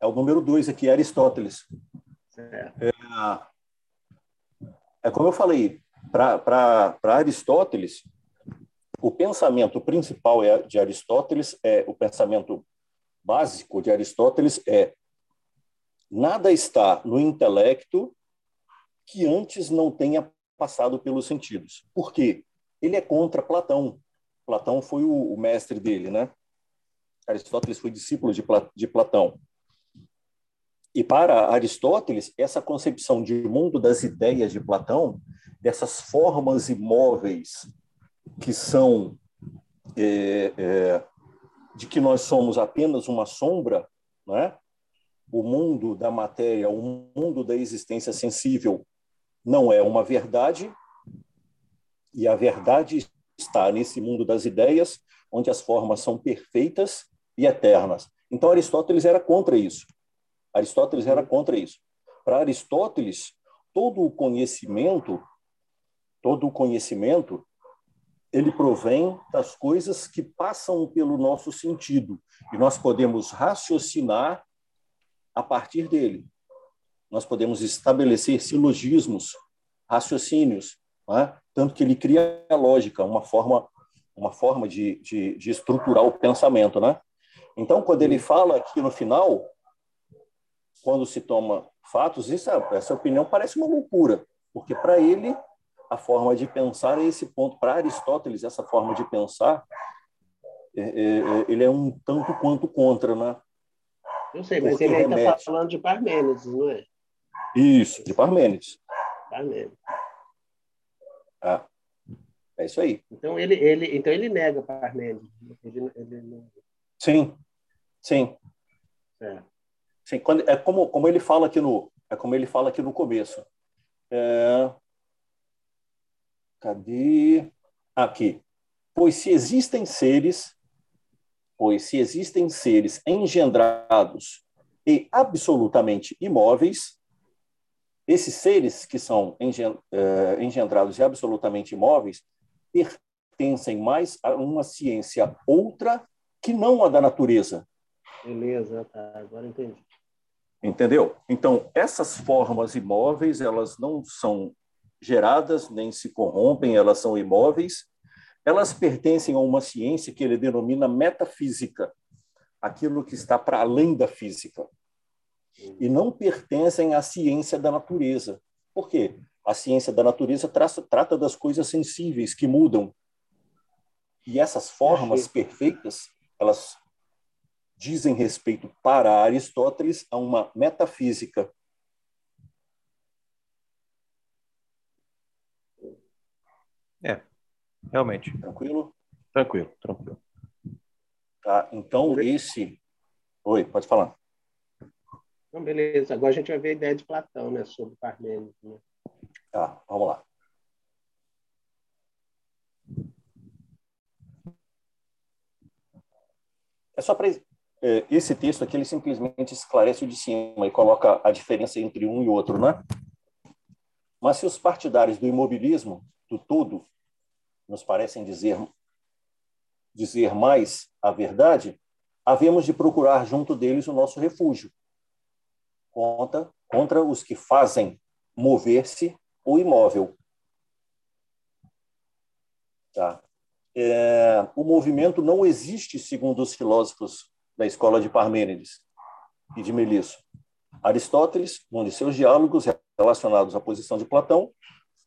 é, o número dois aqui, é Aristóteles. É, é como eu falei, para Aristóteles, o pensamento principal é de Aristóteles é o pensamento básico de Aristóteles é nada está no intelecto que antes não tenha passado pelos sentidos. Por quê? Ele é contra Platão. Platão foi o, o mestre dele, né? Aristóteles foi discípulo de, de Platão. E para Aristóteles, essa concepção de mundo das ideias de Platão, dessas formas imóveis que são é, é, de que nós somos apenas uma sombra, né? o mundo da matéria, o mundo da existência sensível não é uma verdade, e a verdade está nesse mundo das ideias, onde as formas são perfeitas e eternas. Então Aristóteles era contra isso. Aristóteles era contra isso. Para Aristóteles, todo o conhecimento, todo o conhecimento, ele provém das coisas que passam pelo nosso sentido e nós podemos raciocinar a partir dele nós podemos estabelecer silogismos, raciocínios, né? tanto que ele cria a lógica, uma forma, uma forma de, de, de estruturar o pensamento. Né? Então, quando ele fala aqui no final, quando se toma fatos, isso, essa opinião parece uma loucura, porque para ele a forma de pensar é esse ponto. Para Aristóteles, essa forma de pensar, é, é, é ele é um tanto quanto contra, né? Eu sei, mas porque ele ainda está falando de Parmênides, não é? Isso, de Parmênides. Parmênides. Ah, é isso aí. Então ele, ele, então ele nega Parmênides. Ele, ele... Sim, sim. É. Sim, quando, é como, como ele fala aqui no é como ele fala aqui no começo. É... Cadê? Aqui. Pois se existem seres, pois se existem seres engendrados e absolutamente imóveis, esses seres que são eh, engendrados e absolutamente imóveis pertencem mais a uma ciência outra que não a da natureza. Beleza, tá. Agora entendi. Entendeu? Então, essas formas imóveis, elas não são geradas nem se corrompem, elas são imóveis. Elas pertencem a uma ciência que ele denomina metafísica, aquilo que está para além da física e não pertencem à ciência da natureza. Por quê? A ciência da natureza traça, trata das coisas sensíveis que mudam. E essas formas perfeitas, elas dizem respeito para Aristóteles a uma metafísica. É, realmente. Tranquilo? Tranquilo, tranquilo. Tá, então, esse. Oi, pode falar. Então, beleza. Agora a gente vai ver a ideia de Platão, né, sobre Parmênides. Né? Tá, vamos lá. É só para é, esse texto aqui ele simplesmente esclarece o de cima e coloca a diferença entre um e outro, né? Mas se os partidários do imobilismo, do todo, nos parecem dizer dizer mais a verdade, havemos de procurar junto deles o nosso refúgio contra, contra os que fazem mover-se o imóvel. Tá? É, o movimento não existe segundo os filósofos da escola de Parmênides e de Melisso. Aristóteles, num de seus diálogos relacionados à posição de Platão,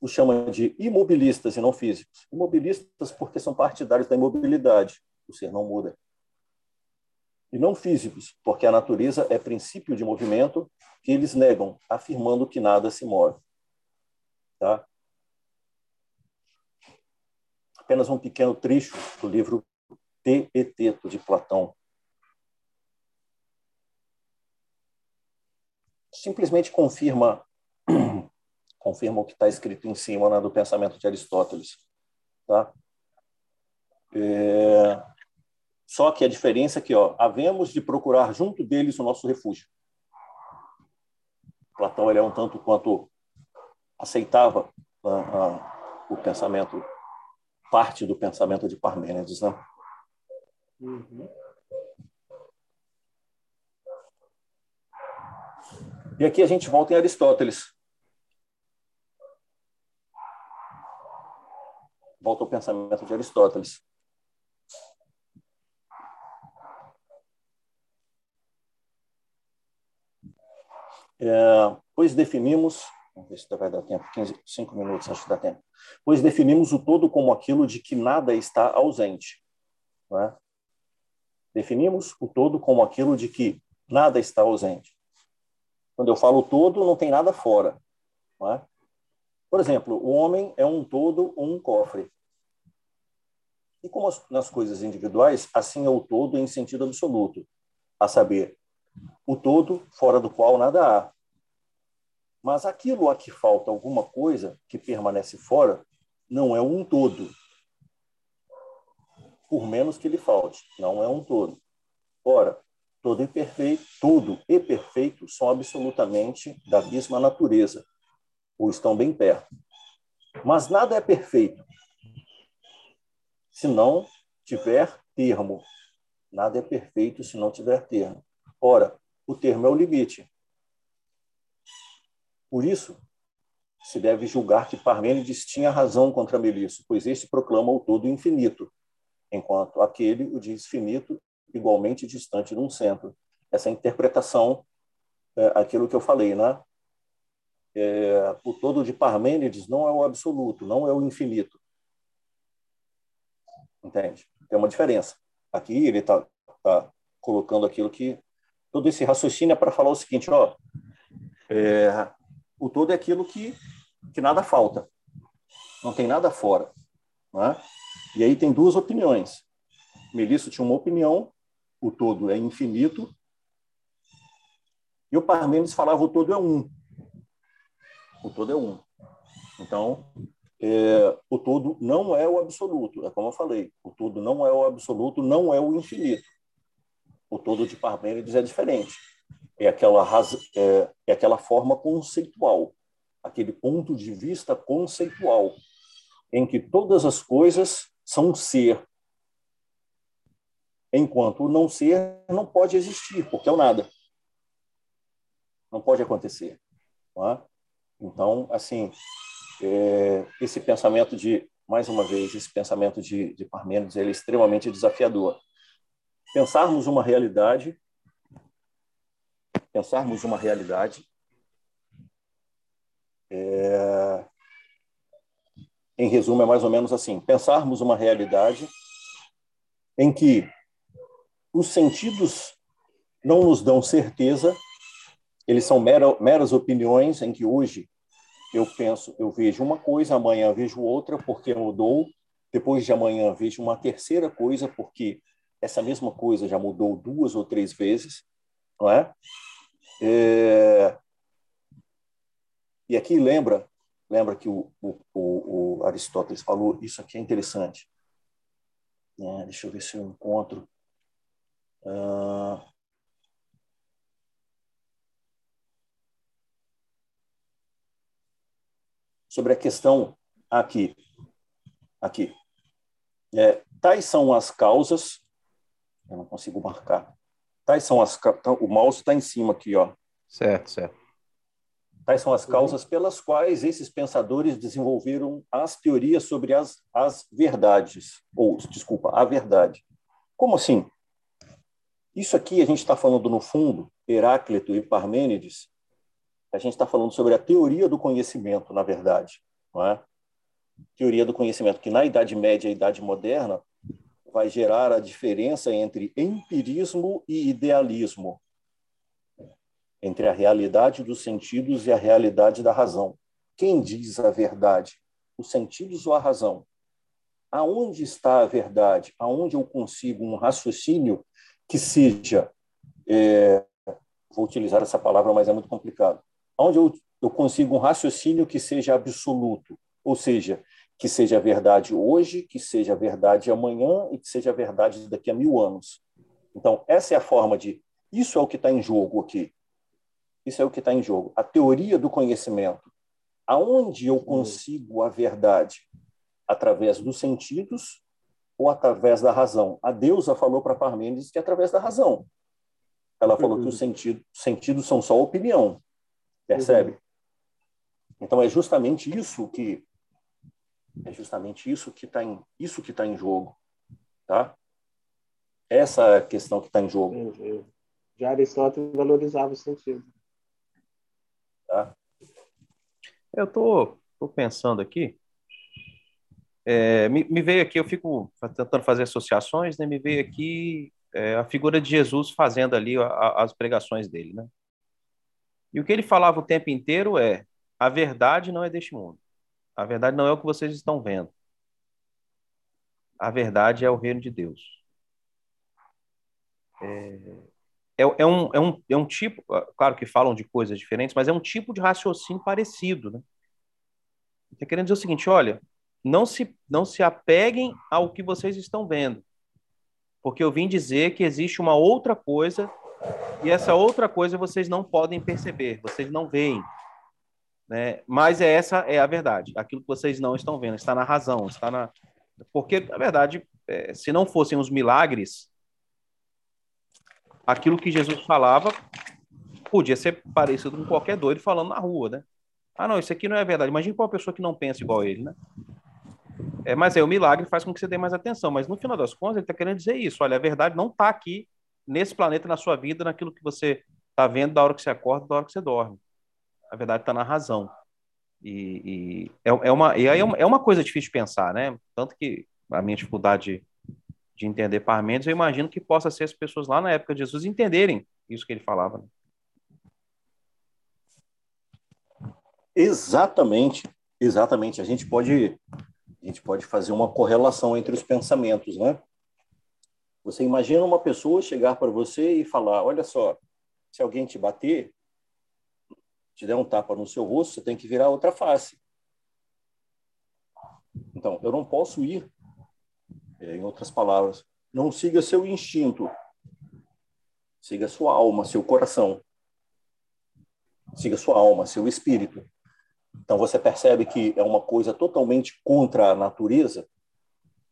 os chama de imobilistas e não físicos. Imobilistas porque são partidários da imobilidade, o ser não muda. E não físicos, porque a natureza é princípio de movimento que eles negam, afirmando que nada se move. Tá? Apenas um pequeno trecho do livro Teeteto, de Platão. Simplesmente confirma confirma o que está escrito em cima né, do pensamento de Aristóteles. Tá? É... Só que a diferença é que ó, havemos de procurar junto deles o nosso refúgio. Platão ele é um tanto quanto aceitava uh, uh, o pensamento, parte do pensamento de Parmênides. Né? Uhum. E aqui a gente volta em Aristóteles. Volta ao pensamento de Aristóteles. É, pois definimos, vamos ver se vai dar tempo, 15, 5 minutos, acho que dá tempo. Pois definimos o todo como aquilo de que nada está ausente. É? Definimos o todo como aquilo de que nada está ausente. Quando eu falo todo, não tem nada fora. É? Por exemplo, o homem é um todo, um cofre. E como nas coisas individuais, assim é o todo em sentido absoluto, a saber, o todo fora do qual nada há. Mas aquilo a que falta alguma coisa que permanece fora não é um todo. Por menos que lhe falte, não é um todo. Ora, todo e perfeito, tudo e perfeito são absolutamente da mesma natureza, ou estão bem perto. Mas nada é perfeito se não tiver termo. Nada é perfeito se não tiver termo. Ora, o termo é o limite. Por isso, se deve julgar que Parmênides tinha razão contra Melisso, pois este proclama o todo infinito, enquanto aquele o diz finito, igualmente distante de um centro. Essa interpretação é aquilo que eu falei, né? É, o todo de Parmênides não é o absoluto, não é o infinito. Entende? Tem uma diferença. Aqui ele está tá colocando aquilo que todo esse raciocínio é para falar o seguinte, ó, é, o todo é aquilo que, que nada falta, não tem nada fora. Né? E aí tem duas opiniões. Melissa tinha uma opinião, o todo é infinito, e o Parmênides falava o todo é um. O todo é um. Então, é, o todo não é o absoluto, é como eu falei, o todo não é o absoluto, não é o infinito o todo de Parmênides é diferente. É aquela, é, é aquela forma conceitual, aquele ponto de vista conceitual, em que todas as coisas são ser, enquanto o não ser não pode existir, porque é o nada. Não pode acontecer. Não é? Então, assim, é, esse pensamento de, mais uma vez, esse pensamento de, de Parmênides ele é extremamente desafiador pensarmos uma realidade, pensarmos uma realidade é... em resumo é mais ou menos assim, pensarmos uma realidade em que os sentidos não nos dão certeza, eles são mera, meras opiniões em que hoje eu penso, eu vejo uma coisa, amanhã vejo outra porque mudou, depois de amanhã vejo uma terceira coisa porque essa mesma coisa já mudou duas ou três vezes, não é? é... E aqui lembra, lembra que o, o, o, Aristóteles falou, isso aqui é interessante. É, deixa eu ver se eu encontro. Uh... Sobre a questão aqui, aqui. É, tais são as causas, eu não consigo marcar. Tais são as tá, o mouse está em cima aqui, ó. Certo, certo. Tais são as causas pelas quais esses pensadores desenvolveram as teorias sobre as, as verdades, ou, desculpa, a verdade. Como assim? Isso aqui a gente está falando, no fundo, Heráclito e Parmênides, a gente está falando sobre a teoria do conhecimento, na verdade. Não é? Teoria do conhecimento, que na Idade Média e Idade Moderna vai gerar a diferença entre empirismo e idealismo, entre a realidade dos sentidos e a realidade da razão. Quem diz a verdade? Os sentidos ou a razão? Aonde está a verdade? Aonde eu consigo um raciocínio que seja. É, vou utilizar essa palavra, mas é muito complicado. Aonde eu, eu consigo um raciocínio que seja absoluto, ou seja, que seja verdade hoje, que seja verdade amanhã e que seja verdade daqui a mil anos. Então, essa é a forma de. Isso é o que está em jogo aqui. Isso é o que está em jogo. A teoria do conhecimento. Aonde eu consigo a verdade? Através dos sentidos ou através da razão? A deusa falou para Parmênides que é através da razão. Ela falou uhum. que os sentidos, sentidos são só opinião. Percebe? Uhum. Então, é justamente isso que é justamente isso que está em isso que está em jogo, tá? Essa é a questão que está em jogo. Já Aristóteles valorizava o sentido. Tá? Eu tô, tô pensando aqui. É, me, me, veio aqui, eu fico tentando fazer associações, né? Me veio aqui é, a figura de Jesus fazendo ali a, a, as pregações dele, né? E o que ele falava o tempo inteiro é: a verdade não é deste mundo. A verdade não é o que vocês estão vendo. A verdade é o reino de Deus. É, é, é, um, é, um, é um tipo, claro que falam de coisas diferentes, mas é um tipo de raciocínio parecido. Né? Está querendo dizer o seguinte: olha, não se, não se apeguem ao que vocês estão vendo, porque eu vim dizer que existe uma outra coisa e essa outra coisa vocês não podem perceber, vocês não veem. Né? Mas é essa é a verdade. Aquilo que vocês não estão vendo está na razão, está na porque na verdade, é, se não fossem os milagres, aquilo que Jesus falava podia ser parecido com qualquer doido falando na rua, né? Ah, não, isso aqui não é verdade. Imagina uma pessoa que não pensa igual a ele, né? É, mas é o milagre faz com que você dê mais atenção. Mas no final das contas, ele está querendo dizer isso. Olha, a verdade não está aqui nesse planeta, na sua vida, naquilo que você está vendo da hora que você acorda, da hora que você dorme a verdade está na razão. E, e é, é, uma, e é uma, é uma coisa difícil de pensar, né? Tanto que a minha dificuldade de entender Parmênides, eu imagino que possa ser as pessoas lá na época de Jesus entenderem isso que ele falava. Né? Exatamente, exatamente. A gente pode a gente pode fazer uma correlação entre os pensamentos, né? Você imagina uma pessoa chegar para você e falar: olha só, se alguém te bater, te der um tapa no seu rosto, você tem que virar outra face. Então, eu não posso ir, é, em outras palavras, não siga seu instinto, siga sua alma, seu coração, siga sua alma, seu espírito. Então, você percebe que é uma coisa totalmente contra a natureza,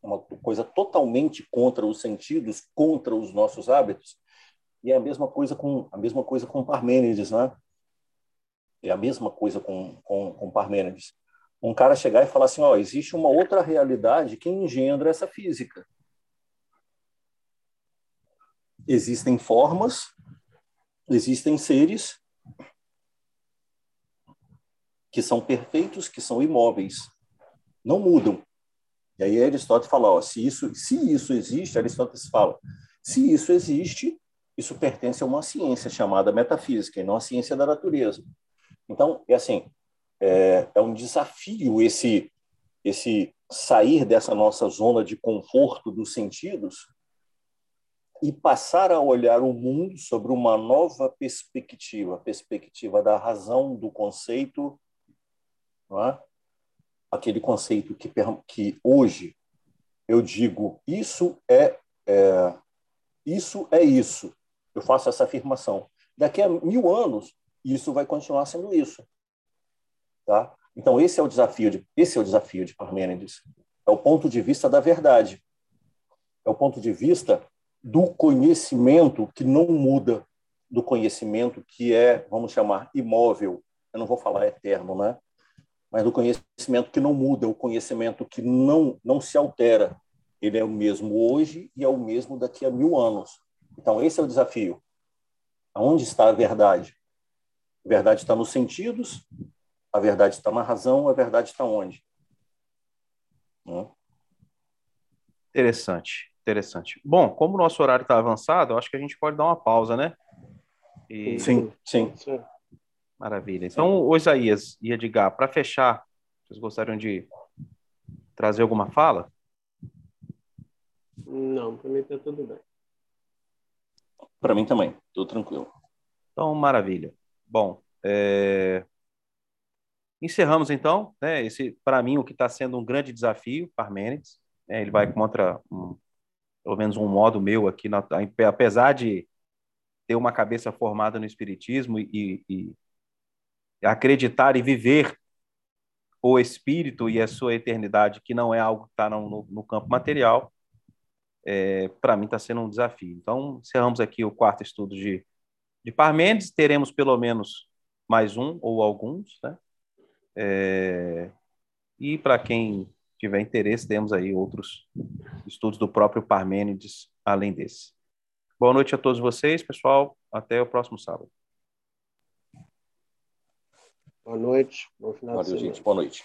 uma coisa totalmente contra os sentidos, contra os nossos hábitos. E é a mesma coisa com a mesma coisa com Parmênides, né? É a mesma coisa com, com, com Parmênides. Um cara chegar e falar assim, ó, existe uma outra realidade que engendra essa física. Existem formas, existem seres que são perfeitos, que são imóveis, não mudam. E aí Aristóteles fala, ó, se isso, se isso existe, Aristóteles fala, se isso existe, isso pertence a uma ciência chamada metafísica, e não a ciência da natureza. Então, é assim, é, é um desafio esse esse sair dessa nossa zona de conforto dos sentidos e passar a olhar o mundo sobre uma nova perspectiva, perspectiva da razão, do conceito, é? aquele conceito que, que hoje eu digo isso é, é, isso é isso. Eu faço essa afirmação. Daqui a mil anos isso vai continuar sendo isso, tá? Então esse é o desafio de esse é o desafio de Parmênides. É o ponto de vista da verdade. É o ponto de vista do conhecimento que não muda, do conhecimento que é, vamos chamar, imóvel. Eu não vou falar eterno, né? Mas do conhecimento que não muda, o conhecimento que não não se altera. Ele é o mesmo hoje e é o mesmo daqui a mil anos. Então esse é o desafio. Aonde está a verdade? A verdade está nos sentidos, a verdade está na razão, a verdade está onde? Hum? Interessante. Interessante. Bom, como o nosso horário está avançado, acho que a gente pode dar uma pausa, né? E... Sim, sim. Maravilha. Então, o Isaías e Edgar, para fechar, vocês gostariam de trazer alguma fala? Não, para mim está tudo bem. Para mim também, tudo tranquilo. Então, maravilha. Bom, é... encerramos então, né? Esse, para mim, o que está sendo um grande desafio, Parmênides. Né? Ele vai contra um pelo menos um modo meu aqui, na, apesar de ter uma cabeça formada no espiritismo e, e, e acreditar e viver o espírito e a sua eternidade, que não é algo que está no, no, campo material, é, para mim está sendo um desafio. Então, encerramos aqui o quarto estudo de, de Parmênides, teremos pelo menos mais um ou alguns, né? É, e para quem tiver interesse, temos aí outros estudos do próprio Parmênides além desse. Boa noite a todos vocês, pessoal. Até o próximo sábado. Boa noite. Bom final Valeu, de semana. gente. Boa noite.